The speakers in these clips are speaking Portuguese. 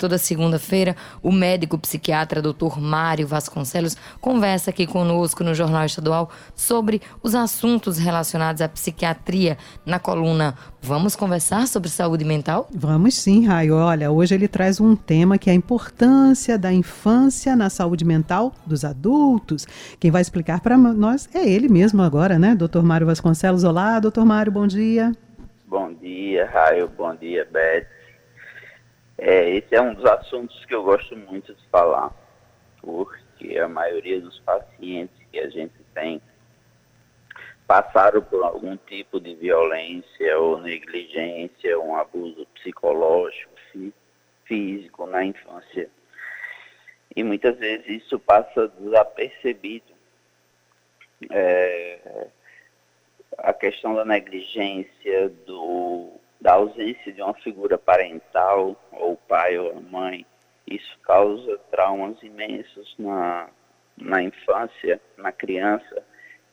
Toda segunda-feira, o médico psiquiatra Dr. Mário Vasconcelos conversa aqui conosco no Jornal Estadual sobre os assuntos relacionados à psiquiatria na coluna Vamos conversar sobre saúde mental? Vamos sim, Raio. Olha, hoje ele traz um tema que é a importância da infância na saúde mental dos adultos. Quem vai explicar para nós é ele mesmo agora, né? Dr. Mário Vasconcelos. Olá, doutor Mário, bom dia. Bom dia, Raio. Bom dia, Beth. É, esse é um dos assuntos que eu gosto muito de falar, porque a maioria dos pacientes que a gente tem passaram por algum tipo de violência ou negligência, um abuso psicológico, físico na infância. E muitas vezes isso passa desapercebido. É, a questão da negligência, do da ausência de uma figura parental, ou pai ou mãe, isso causa traumas imensos na, na infância, na criança,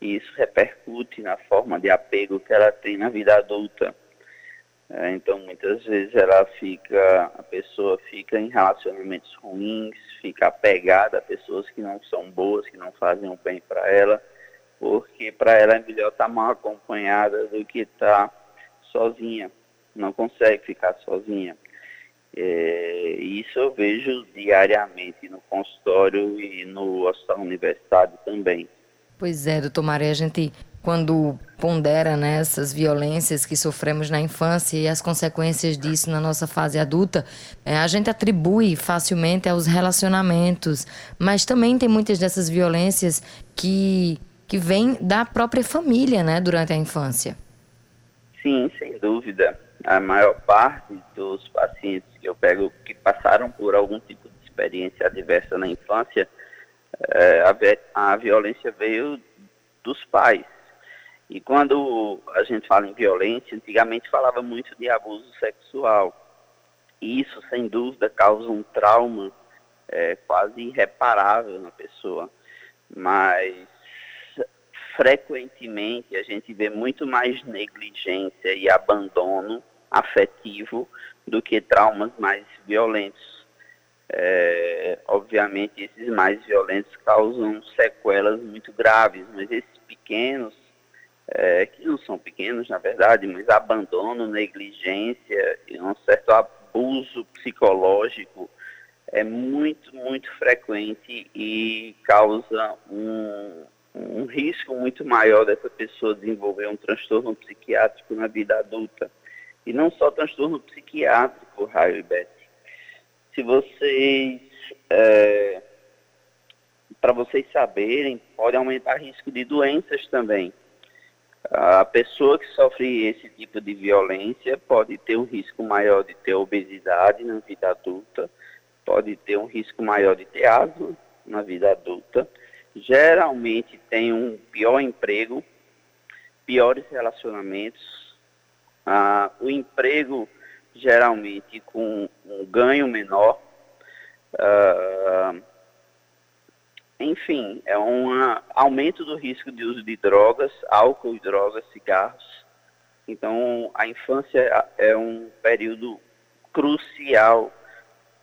e isso repercute na forma de apego que ela tem na vida adulta. É, então, muitas vezes ela fica, a pessoa fica em relacionamentos ruins, fica apegada a pessoas que não são boas, que não fazem o bem para ela, porque para ela é melhor estar tá mal acompanhada do que estar tá sozinha não consegue ficar sozinha. É, isso eu vejo diariamente no consultório e no hospital universitário também. Pois é, doutor Maria, a gente quando pondera né, essas violências que sofremos na infância e as consequências disso na nossa fase adulta, é, a gente atribui facilmente aos relacionamentos, mas também tem muitas dessas violências que, que vêm da própria família né, durante a infância. Sim, sem dúvida a maior parte dos pacientes que eu pego que passaram por algum tipo de experiência adversa na infância, é, a, a violência veio dos pais. E quando a gente fala em violência, antigamente falava muito de abuso sexual. E isso, sem dúvida, causa um trauma é, quase irreparável na pessoa. Mas frequentemente a gente vê muito mais negligência e abandono afetivo do que traumas mais violentos. É, obviamente, esses mais violentos causam sequelas muito graves, mas esses pequenos, é, que não são pequenos na verdade, mas abandono, negligência e um certo abuso psicológico é muito, muito frequente e causa um, um risco muito maior dessa pessoa desenvolver um transtorno psiquiátrico na vida adulta. E não só transtorno psiquiátrico, Raio e Beth. Se vocês, é, para vocês saberem, pode aumentar risco de doenças também. A pessoa que sofre esse tipo de violência pode ter um risco maior de ter obesidade na vida adulta, pode ter um risco maior de ter asma na vida adulta, geralmente tem um pior emprego, piores relacionamentos, ah, o emprego geralmente com um ganho menor. Ah, enfim, é um aumento do risco de uso de drogas, álcool, drogas, cigarros. Então, a infância é um período crucial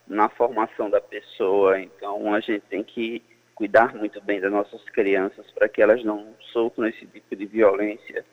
na formação da pessoa. Então, a gente tem que cuidar muito bem das nossas crianças para que elas não sofram esse tipo de violência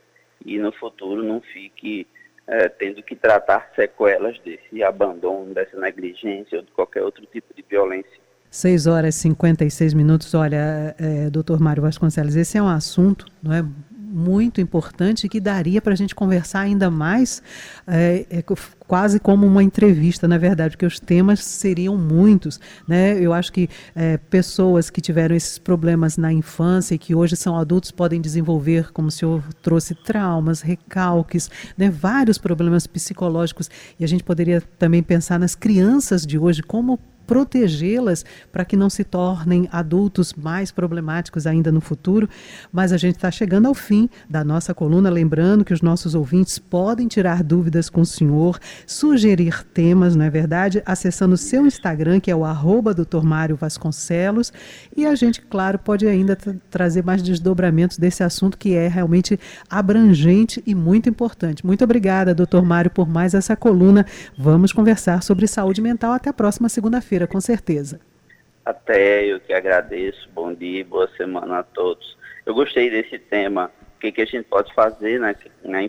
e no futuro não fique é, tendo que tratar sequelas desse abandono, dessa negligência ou de qualquer outro tipo de violência. 6 horas e 56 minutos. Olha, é, doutor Mário Vasconcelos, esse é um assunto não é, muito importante que daria para a gente conversar ainda mais, é, é, quase como uma entrevista, na verdade, porque os temas seriam muitos. Né? Eu acho que é, pessoas que tiveram esses problemas na infância e que hoje são adultos podem desenvolver, como o senhor trouxe, traumas, recalques, né? vários problemas psicológicos. E a gente poderia também pensar nas crianças de hoje, como protegê-las para que não se tornem adultos mais problemáticos ainda no futuro. Mas a gente está chegando ao fim da nossa coluna, lembrando que os nossos ouvintes podem tirar dúvidas com o senhor, sugerir temas, não é verdade? Acessando o seu Instagram, que é o arroba Dr. Mário Vasconcelos, e a gente, claro, pode ainda trazer mais desdobramentos desse assunto que é realmente abrangente e muito importante. Muito obrigada, doutor Mário, por mais essa coluna. Vamos conversar sobre saúde mental até a próxima segunda-feira, com certeza. Até, eu que agradeço. Bom dia, boa semana a todos. Eu gostei desse tema. O que, que a gente pode fazer na, na,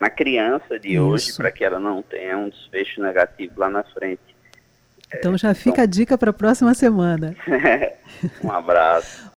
na criança de Isso. hoje para que ela não tenha um desfecho negativo lá na frente. Então já fica então... a dica para a próxima semana. um abraço.